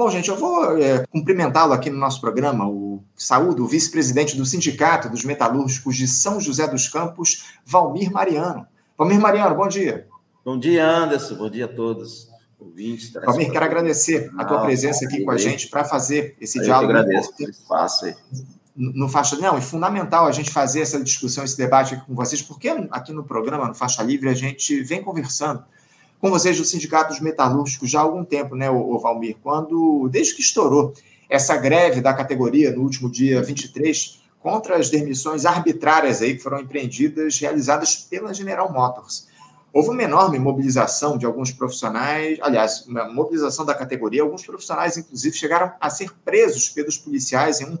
Bom, gente, eu vou é, cumprimentá-lo aqui no nosso programa, o saúde, o vice-presidente do Sindicato dos Metalúrgicos de São José dos Campos, Valmir Mariano. Valmir Mariano, bom dia. Bom dia, Anderson. Bom dia a todos. Ouvintes, Valmir, quero agradecer a tua presença aqui com a gente para fazer esse eu diálogo. Eu agradeço pelo espaço aí no Faixa Não, é fundamental a gente fazer essa discussão, esse debate aqui com vocês, porque aqui no programa, no Faixa Livre, a gente vem conversando com vocês do Sindicato dos Metalúrgicos já há algum tempo, né, o, Valmir? Quando, desde que estourou essa greve da categoria no último dia 23, contra as demissões arbitrárias aí que foram empreendidas, realizadas pela General Motors. Houve uma enorme mobilização de alguns profissionais, aliás, uma mobilização da categoria, alguns profissionais, inclusive, chegaram a ser presos pelos policiais em um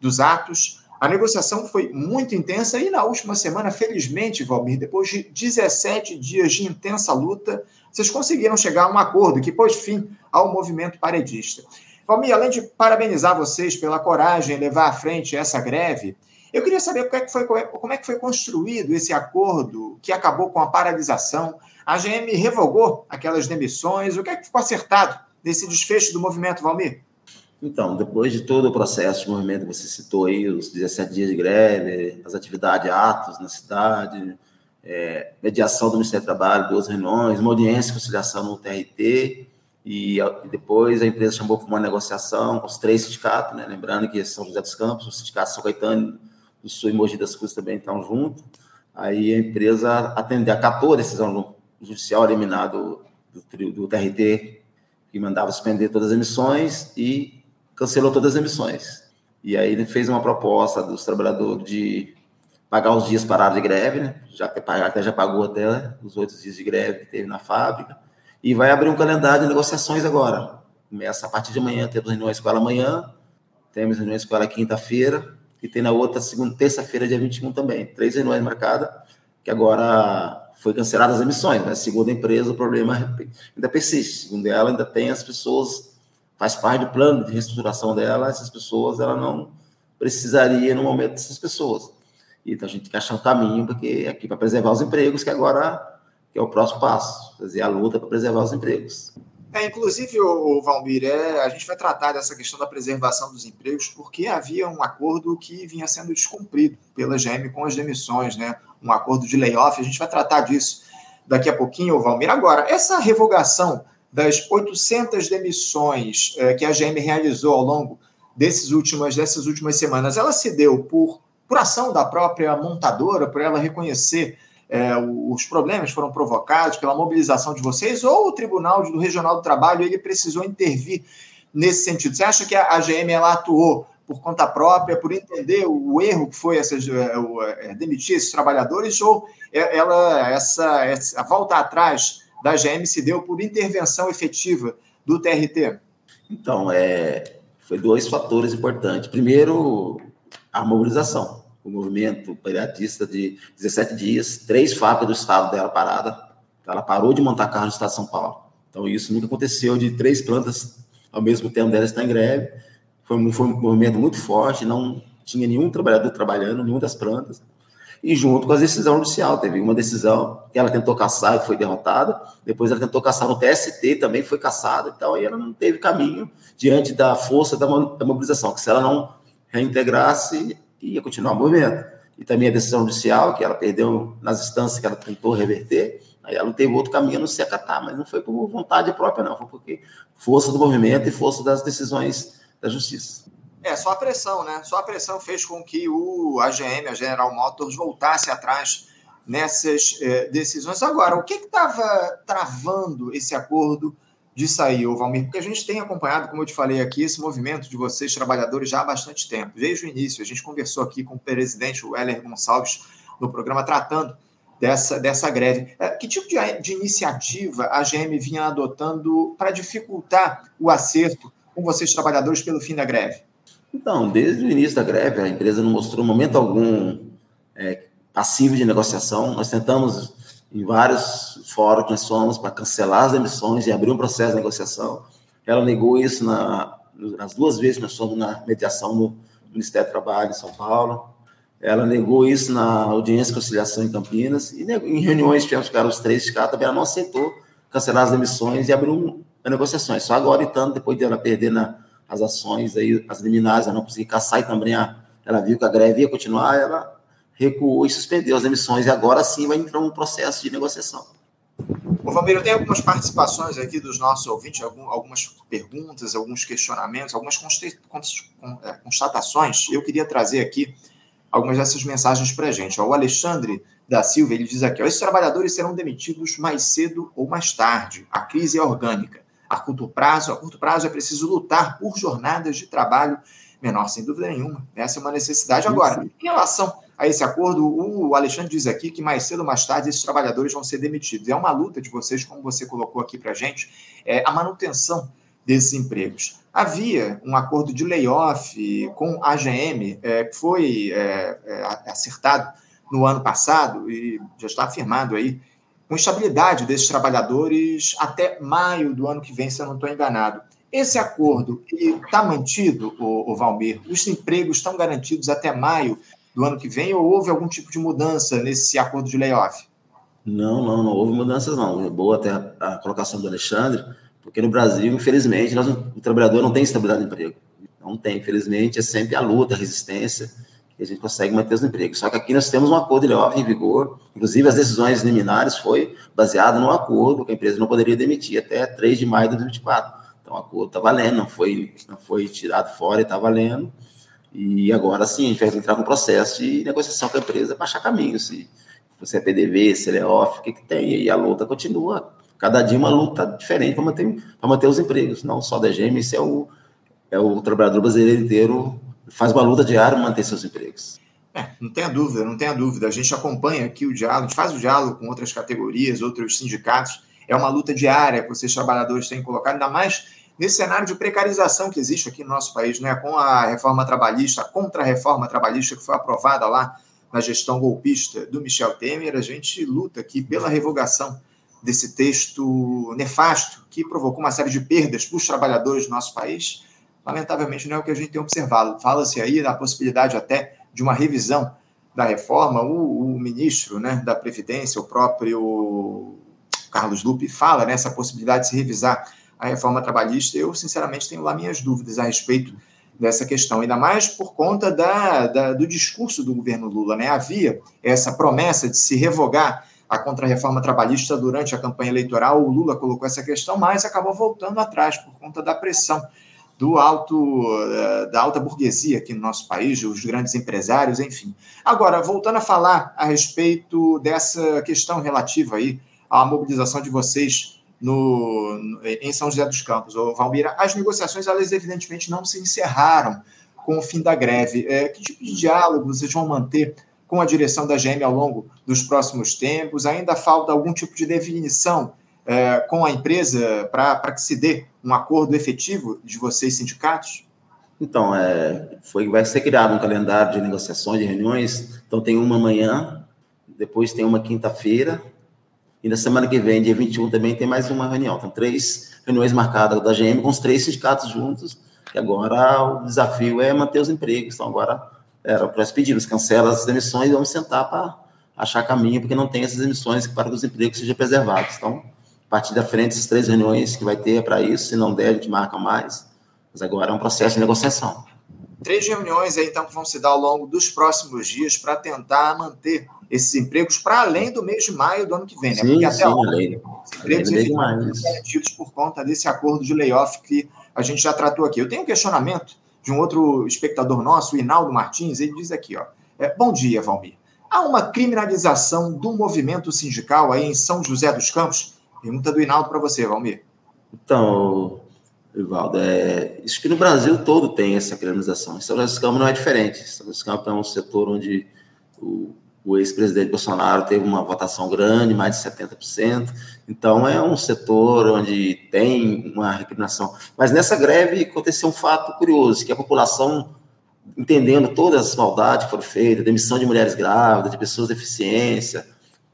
dos atos. A negociação foi muito intensa e na última semana, felizmente, Valmir, depois de 17 dias de intensa luta, vocês conseguiram chegar a um acordo que pôs fim ao movimento paredista. Valmir, além de parabenizar vocês pela coragem em levar à frente essa greve, eu queria saber como é que foi, como é que foi construído esse acordo que acabou com a paralisação. A GM revogou aquelas demissões. O que é que ficou acertado nesse desfecho do movimento, Valmir? Então, depois de todo o processo de movimento que você citou aí, os 17 dias de greve, as atividades, atos na cidade, é, mediação do Ministério do Trabalho, duas reuniões, uma audiência conciliação no TRT, e, e, depois a empresa chamou para uma negociação com os três sindicatos, né? lembrando que São José dos Campos, o sindicato São Caetano do Sul e Mogi das Cruzes também estão juntos, aí a empresa atendeu, acatou a decisão judicial eliminado do, do, do TRT, que mandava suspender todas as emissões, e cancelou todas as emissões. E aí ele fez uma proposta dos trabalhadores de pagar os dias parados de greve, né? Já até já pagou até os oito dias de greve que teve na fábrica. E vai abrir um calendário de negociações agora. Começa a partir de amanhã, temos reuniões com ela amanhã, temos reuniões com ela quinta-feira, e tem na outra segunda, terça-feira, dia 21 também. Três reuniões marcadas, que agora foi canceladas as emissões, mas segundo a empresa, o problema ainda persiste. Segundo ela, ainda tem as pessoas faz parte do plano de reestruturação dela, essas pessoas, ela não precisaria no momento dessas pessoas. Então a gente tem que achar um caminho porque aqui para preservar os empregos, que agora que é o próximo passo, fazer a luta para preservar os empregos. É, inclusive, o, Valmir, é, a gente vai tratar dessa questão da preservação dos empregos, porque havia um acordo que vinha sendo descumprido pela GM com as demissões, né? Um acordo de layoff, a gente vai tratar disso daqui a pouquinho, Valmir. Agora, essa revogação das 800 demissões é, que a GM realizou ao longo desses últimas, dessas últimas semanas, ela se deu por, por ação da própria montadora, por ela reconhecer é, os problemas foram provocados pela mobilização de vocês, ou o Tribunal do Regional do Trabalho ele precisou intervir nesse sentido? Você acha que a, a GM ela atuou por conta própria, por entender o erro que foi essas, é, demitir esses trabalhadores, ou ela essa, essa volta atrás da GM se deu por intervenção efetiva do TRT? Então, é, foi dois fatores importantes. Primeiro, a mobilização. O movimento periodista de 17 dias, três fábricas do estado dela parada. Ela parou de montar carro no estado de São Paulo. Então, isso nunca aconteceu de três plantas ao mesmo tempo dela estar em greve. Foi um, foi um movimento muito forte, não tinha nenhum trabalhador trabalhando, nenhuma das plantas e junto com a decisão judicial. Teve uma decisão que ela tentou caçar e foi derrotada, depois ela tentou caçar no TST, também foi caçada, então ela não teve caminho diante da força da mobilização, que se ela não reintegrasse, ia continuar o movimento. E também a decisão judicial, que ela perdeu nas instâncias que ela tentou reverter, aí ela não teve outro caminho a não se acatar, mas não foi por vontade própria, não, foi porque força do movimento e força das decisões da justiça. É, só a pressão, né? Só a pressão fez com que o AGM, a General Motors, voltasse atrás nessas é, decisões. Agora, o que estava travando esse acordo de sair, ô Valmir? Porque a gente tem acompanhado, como eu te falei aqui, esse movimento de vocês, trabalhadores, já há bastante tempo. Desde o início, a gente conversou aqui com o presidente, o Heller Gonçalves, no programa, tratando dessa, dessa greve. É, que tipo de, de iniciativa a GM vinha adotando para dificultar o acerto com vocês, trabalhadores, pelo fim da greve? Então, desde o início da greve, a empresa não mostrou momento algum é, passivo de negociação. Nós tentamos, em vários fóruns que nós fomos, para cancelar as emissões e abrir um processo de negociação. Ela negou isso na, nas duas vezes que nós fomos na mediação no Ministério do Trabalho em São Paulo. Ela negou isso na audiência de conciliação em Campinas. E em reuniões que tivemos com os três sindicatos, também ela não aceitou cancelar as emissões e abrir um, negociações. Só agora, então, depois de ela perder na, as ações, aí, as liminares, ela não conseguiu caçar e também a, ela viu que a greve ia continuar, ela recuou e suspendeu as emissões, e agora sim vai entrar um processo de negociação. Ô, Valmir, eu tenho algumas participações aqui dos nossos ouvintes, algumas perguntas, alguns questionamentos, algumas é, constatações. Eu queria trazer aqui algumas dessas mensagens para a gente. O Alexandre da Silva, ele diz aqui, esses trabalhadores serão demitidos mais cedo ou mais tarde. A crise é orgânica. A curto prazo, a curto prazo é preciso lutar por jornadas de trabalho menor, sem dúvida nenhuma. Essa é uma necessidade. Agora, em relação a esse acordo, o Alexandre diz aqui que mais cedo ou mais tarde esses trabalhadores vão ser demitidos. É uma luta de vocês, como você colocou aqui para a gente, é a manutenção desses empregos. Havia um acordo de layoff com a AGM, é, que foi é, é, acertado no ano passado e já está afirmado aí, com estabilidade desses trabalhadores até maio do ano que vem, se eu não estou enganado. Esse acordo está mantido, o, o Valmir? Os empregos estão garantidos até maio do ano que vem ou houve algum tipo de mudança nesse acordo de layoff? Não, não, não houve mudanças não. É boa até a, colocação do Alexandre, porque no Brasil, infelizmente, nós, o trabalhador não tem estabilidade de emprego. Não tem, infelizmente, é sempre a luta, a resistência, que a gente consegue manter os empregos. Só que aqui nós temos um acordo de layoff em vigor, inclusive as decisões liminares foi baseado no acordo que a empresa não poderia demitir até 3 de maio de 2024. Então, o acordo está valendo, não foi, não foi tirado fora e está valendo. E agora sim, a gente vai entrar no processo de negociação com a empresa para achar caminho. Se você é PDV, se é off, o que, que tem? E a luta continua. Cada dia uma luta diferente para manter, manter os empregos, não só da GM, isso é o, é o trabalhador brasileiro inteiro faz uma luta diária para manter seus empregos. É, não tenha dúvida, não tenha dúvida. A gente acompanha aqui o diálogo, a gente faz o diálogo com outras categorias, outros sindicatos. É uma luta diária que vocês trabalhadores têm colocado, ainda mais nesse cenário de precarização que existe aqui no nosso país, né, com a reforma trabalhista, a contra-reforma trabalhista que foi aprovada lá na gestão golpista do Michel Temer, a gente luta aqui pela revogação desse texto nefasto que provocou uma série de perdas para os trabalhadores do nosso país. Lamentavelmente, não é o que a gente tem observado. Fala-se aí da possibilidade até de uma revisão da reforma. O, o ministro né, da Previdência, o próprio Carlos Lupe, fala nessa possibilidade de se revisar a reforma trabalhista, eu, sinceramente, tenho lá minhas dúvidas a respeito dessa questão, ainda mais por conta da, da, do discurso do governo Lula. Né? Havia essa promessa de se revogar a contrarreforma trabalhista durante a campanha eleitoral, o Lula colocou essa questão, mas acabou voltando atrás por conta da pressão do alto eh, da alta burguesia aqui no nosso país, os grandes empresários, enfim. Agora, voltando a falar a respeito dessa questão relativa aí à mobilização de vocês no, em São José dos Campos, ou Valmira, as negociações, elas evidentemente não se encerraram com o fim da greve. É, que tipo de diálogo vocês vão manter com a direção da GM ao longo dos próximos tempos? Ainda falta algum tipo de definição é, com a empresa para que se dê um acordo efetivo de vocês, sindicatos? Então, é, foi, vai ser criado um calendário de negociações, de reuniões. Então, tem uma amanhã, depois tem uma quinta-feira, e na semana que vem, dia 21, também tem mais uma reunião. Então, três reuniões marcadas da GM com os três sindicatos juntos. E agora o desafio é manter os empregos. Então, agora era para nós pedimos, cancela as demissões e vamos sentar para achar caminho, porque não tem essas emissões para que os empregos sejam preservados. Então, a partir da frente, essas três reuniões que vai ter é para isso. Se não der, a gente marca mais. Mas agora é um processo de negociação. Três reuniões aí, então, que vão se dar ao longo dos próximos dias para tentar manter esses empregos para além do mês de maio do ano que vem, né? Sim, Porque até sim, os empregos estão garantidos por conta desse acordo de layoff que a gente já tratou aqui. Eu tenho um questionamento de um outro espectador nosso, o Inaldo Martins, ele diz aqui, ó, é, bom dia, Valmir. Há uma criminalização do movimento sindical aí em São José dos Campos? Pergunta do Inaldo para você, Valmir. Então, Ivaldo, é, isso que no Brasil todo tem essa criminalização. São José dos Campos não é diferente. São Campos é um setor onde o o ex-presidente Bolsonaro teve uma votação grande, mais de 70%. Então, é um setor onde tem uma recriminação. Mas nessa greve aconteceu um fato curioso, que a população, entendendo todas as maldades que foram feitas, demissão de mulheres grávidas, de pessoas de deficiência,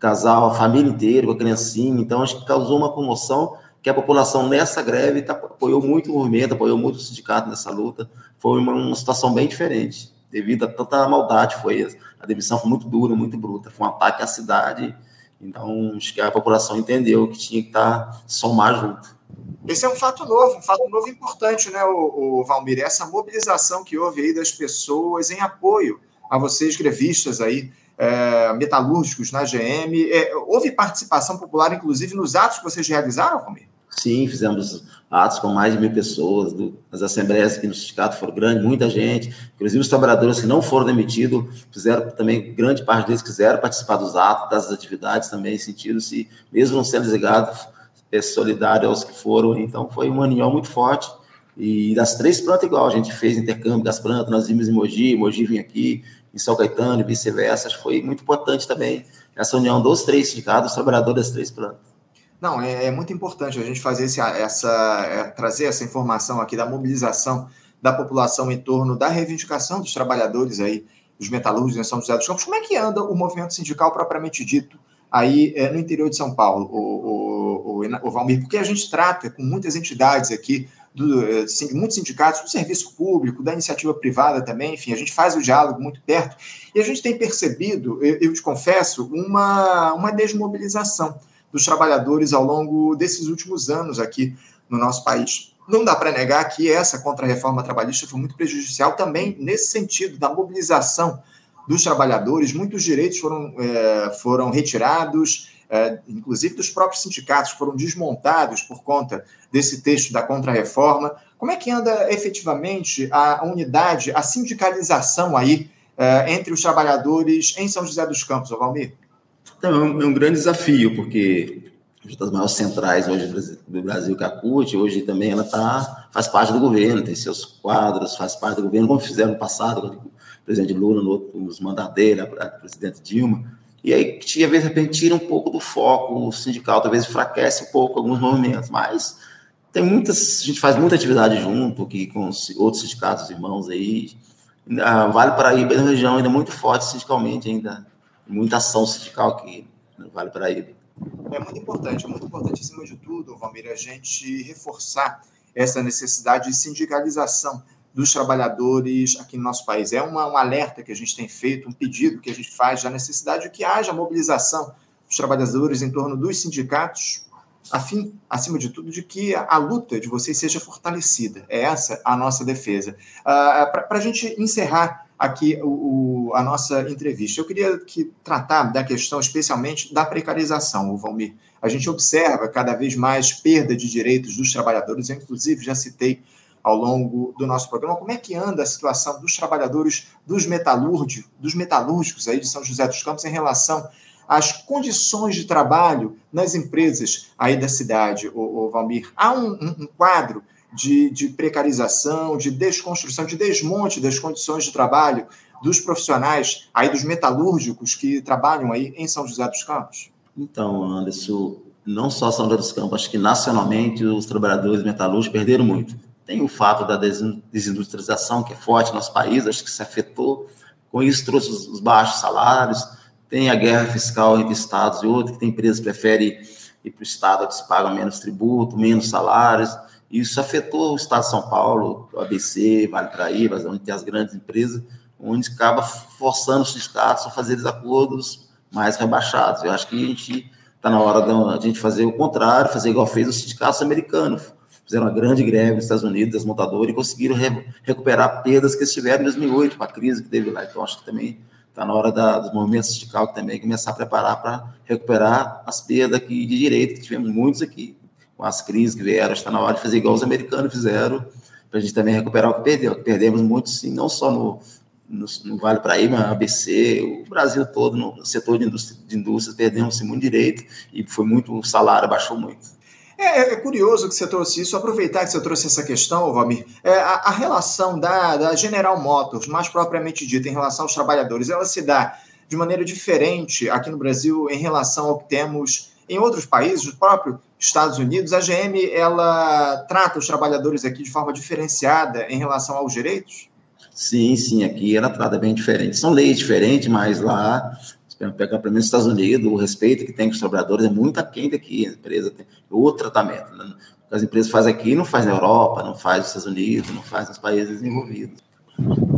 casal, a família inteira, com a criancinha, então acho que causou uma comoção que a população nessa greve tá, apoiou muito o movimento, apoiou muito o sindicato nessa luta. Foi uma, uma situação bem diferente devido a tanta maldade foi a demissão foi muito dura, muito bruta, foi um ataque à cidade. Então, acho que a população entendeu que tinha que estar somar junto. Esse é um fato novo, um fato novo importante, né, o, o Valmir? Essa mobilização que houve aí das pessoas em apoio a vocês, grevistas aí, é, metalúrgicos na GM. É, houve participação popular, inclusive, nos atos que vocês realizaram, Valmir? Sim, fizemos atos com mais de mil pessoas. Do, as assembleias aqui no sindicato foram grandes, muita gente. Inclusive, os trabalhadores que não foram demitidos fizeram também, grande parte deles quiseram participar dos atos, das atividades também, sentindo-se, mesmo não sendo desligados, é solidário aos que foram. Então, foi uma união muito forte. E das três plantas, igual, a gente fez intercâmbio das plantas, nós vimos em Mogi, Mogi vinha aqui, em São Caetano e vice-versa. Foi muito importante também essa união dos três sindicatos, trabalhadores das três plantas. Não, é, é, muito importante a gente fazer esse, essa, é, trazer essa informação aqui da mobilização da população em torno da reivindicação dos trabalhadores aí, dos metalúrgicos em São José dos Campos. Como é que anda o movimento sindical propriamente dito aí é, no interior de São Paulo, o, o, o, o Valmir? Porque a gente trata com muitas entidades aqui, do, é, muitos sindicatos do serviço público, da iniciativa privada também, enfim, a gente faz o diálogo muito perto e a gente tem percebido, eu, eu te confesso, uma, uma desmobilização dos trabalhadores ao longo desses últimos anos aqui no nosso país. Não dá para negar que essa contra-reforma trabalhista foi muito prejudicial também nesse sentido da mobilização dos trabalhadores. Muitos direitos foram, é, foram retirados, é, inclusive dos próprios sindicatos, foram desmontados por conta desse texto da contra-reforma. Como é que anda efetivamente a unidade, a sindicalização aí é, entre os trabalhadores em São José dos Campos, Valmir? Então, é um, é um grande desafio, porque uma das maiores centrais hoje do Brasil, que é a CUT, hoje também ela tá, faz parte do governo, tem seus quadros, faz parte do governo, como fizeram no passado, quando o presidente Lula, no outro, nos mandatos dele, a, a presidente Dilma. E aí, de repente, tira um pouco do foco sindical, talvez enfraquece um pouco alguns movimentos, mas tem muitas, a gente faz muita atividade junto aqui com os outros sindicatos irmãos aí. Vale Paraíba é uma região ainda muito forte sindicalmente, ainda muita ação sindical aqui no Vale Paraíba. É muito importante, é muito importante, acima de tudo, Valmir, a gente reforçar essa necessidade de sindicalização dos trabalhadores aqui no nosso país. É uma, um alerta que a gente tem feito, um pedido que a gente faz da necessidade de que haja mobilização dos trabalhadores em torno dos sindicatos, a fim, acima de tudo, de que a, a luta de vocês seja fortalecida. É essa a nossa defesa. Uh, Para a gente encerrar aqui o, o, a nossa entrevista. Eu queria que tratar da questão especialmente da precarização, o Valmir. A gente observa cada vez mais perda de direitos dos trabalhadores, eu inclusive já citei ao longo do nosso programa como é que anda a situação dos trabalhadores dos metalúrgicos, dos metalúrgicos aí de São José dos Campos em relação às condições de trabalho nas empresas aí da cidade, o, Valmir. Há um, um, um quadro de, de precarização, de desconstrução, de desmonte das condições de trabalho dos profissionais aí dos metalúrgicos que trabalham aí em São José dos Campos? Então, Anderson, não só São José dos Campos, acho que nacionalmente os trabalhadores metalúrgicos perderam muito. Tem o fato da desindustrialização que é forte no nosso país, acho que se afetou. Com isso trouxe os baixos salários. Tem a guerra fiscal entre estados e outros, que tem empresas que preferem ir para o estado que se pagam menos tributo, menos salários. Isso afetou o estado de São Paulo, o ABC, Vale Paraíba, onde tem as grandes empresas, onde acaba forçando os sindicatos a fazer desacordos mais rebaixados. Eu acho que a gente está na hora de a gente fazer o contrário, fazer igual fez os sindicatos americanos. Fizeram uma grande greve nos Estados Unidos, das montadoras, e conseguiram re recuperar perdas que eles tiveram em 2008, com a crise que teve lá. Então, acho que também está na hora da, dos movimentos sindicais também começar a preparar para recuperar as perdas aqui de direito, que tivemos muitos aqui com as crises que vieram, está na hora de fazer igual os americanos fizeram, para a gente também recuperar o que perdeu. Perdemos muito, sim, não só no, no, no Vale Paraíba, ABC, o Brasil todo, no setor de indústria, de indústria perdemos muito direito e foi muito, o salário baixou muito. É, é, curioso que você trouxe isso, aproveitar que você trouxe essa questão, Valmir, é, a, a, relação da, da General Motors, mais propriamente dita, em relação aos trabalhadores, ela se dá de maneira diferente aqui no Brasil em relação ao que temos em outros países, o próprio Estados Unidos, a GM ela trata os trabalhadores aqui de forma diferenciada em relação aos direitos? Sim, sim, aqui ela trata bem diferente. São leis diferentes, mas lá, pegar para mim nos Estados Unidos, o respeito que tem com os trabalhadores é muito aquém daqui. A empresa tem outro tratamento. Né? As empresas fazem aqui, não faz na Europa, não faz nos Estados Unidos, não faz nos países desenvolvidos.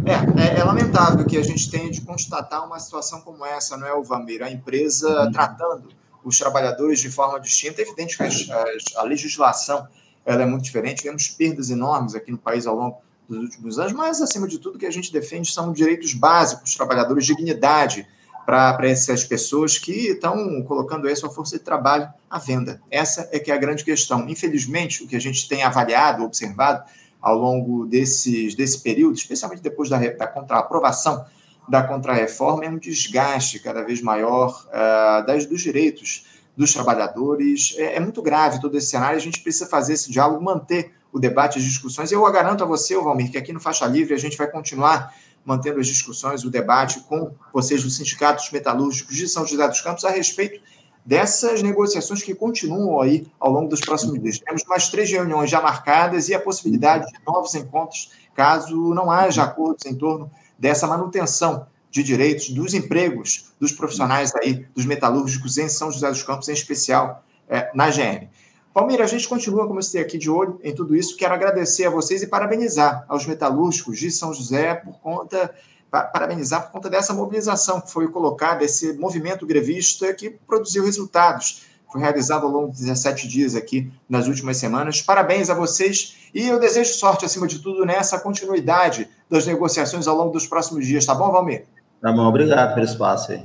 É, é, é, lamentável que a gente tenha de constatar uma situação como essa, não é, o Vamir? A empresa uhum. tratando os trabalhadores de forma distinta. É evidente que a, a legislação ela é muito diferente. Tivemos perdas enormes aqui no país ao longo dos últimos anos, mas, acima de tudo, o que a gente defende são direitos básicos trabalhadores, dignidade para essas pessoas que estão colocando aí sua força de trabalho à venda. Essa é que é a grande questão. Infelizmente, o que a gente tem avaliado, observado ao longo desses, desse período, especialmente depois da, da contra, aprovação da contrarreforma, é um desgaste cada vez maior uh, das, dos direitos dos trabalhadores. É, é, muito grave todo esse cenário, a gente precisa fazer esse diálogo, manter o debate, as discussões. Eu garanto a você, Valmir, que aqui no Faixa Livre a gente vai continuar mantendo as discussões, o debate com vocês dos sindicatos metalúrgicos de São José dos Campos a respeito dessas negociações que continuam aí ao longo dos próximos dias. Temos mais três reuniões já marcadas e a possibilidade de novos encontros, caso não haja acordos em torno dessa manutenção de direitos dos empregos dos profissionais aí, dos metalúrgicos em São José dos Campos, em especial é, na GM. Palmeira, a gente continua, como eu citei aqui, de olho em tudo isso. Quero agradecer a vocês e parabenizar aos metalúrgicos de São José por conta, parabenizar por conta dessa mobilização que foi colocada, esse movimento grevista que produziu resultados. Foi realizado ao longo de 17 dias aqui nas últimas semanas. Parabéns a vocês e eu desejo sorte, acima de tudo, nessa continuidade das negociações ao longo dos próximos dias. Tá bom, Valmir? Tá bom, obrigado pelo espaço aí.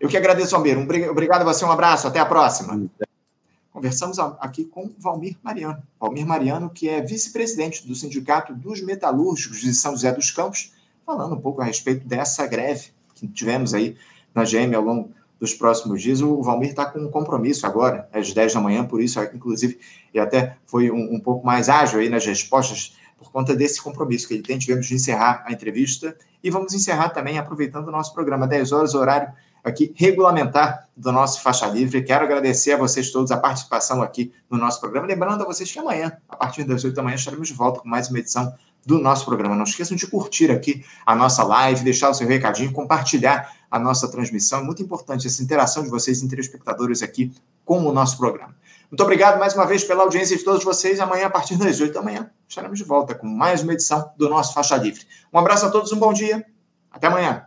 Eu que agradeço, Valmir. Um, obrigado a você, um abraço, até a próxima. Conversamos aqui com Valmir Mariano. Valmir Mariano, que é vice-presidente do Sindicato dos Metalúrgicos de São José dos Campos, falando um pouco a respeito dessa greve que tivemos aí na GM ao longo dos próximos dias. O Valmir está com um compromisso agora, às 10 da manhã, por isso, inclusive, e até foi um, um pouco mais ágil aí nas respostas por conta desse compromisso que ele tem. Tivemos de encerrar a entrevista e vamos encerrar também aproveitando o nosso programa 10 horas, horário aqui regulamentar do nosso Faixa Livre. Quero agradecer a vocês todos a participação aqui no nosso programa. Lembrando a vocês que amanhã, a partir das 8 da manhã, estaremos de volta com mais uma edição do nosso programa. Não esqueçam de curtir aqui a nossa live, deixar o seu recadinho, compartilhar a nossa transmissão. É muito importante essa interação de vocês, telespectadores, aqui com o nosso programa. Muito obrigado mais uma vez pela audiência de todos vocês. Amanhã, a partir das 8 da manhã, estaremos de volta com mais uma edição do nosso Faixa Livre. Um abraço a todos, um bom dia. Até amanhã.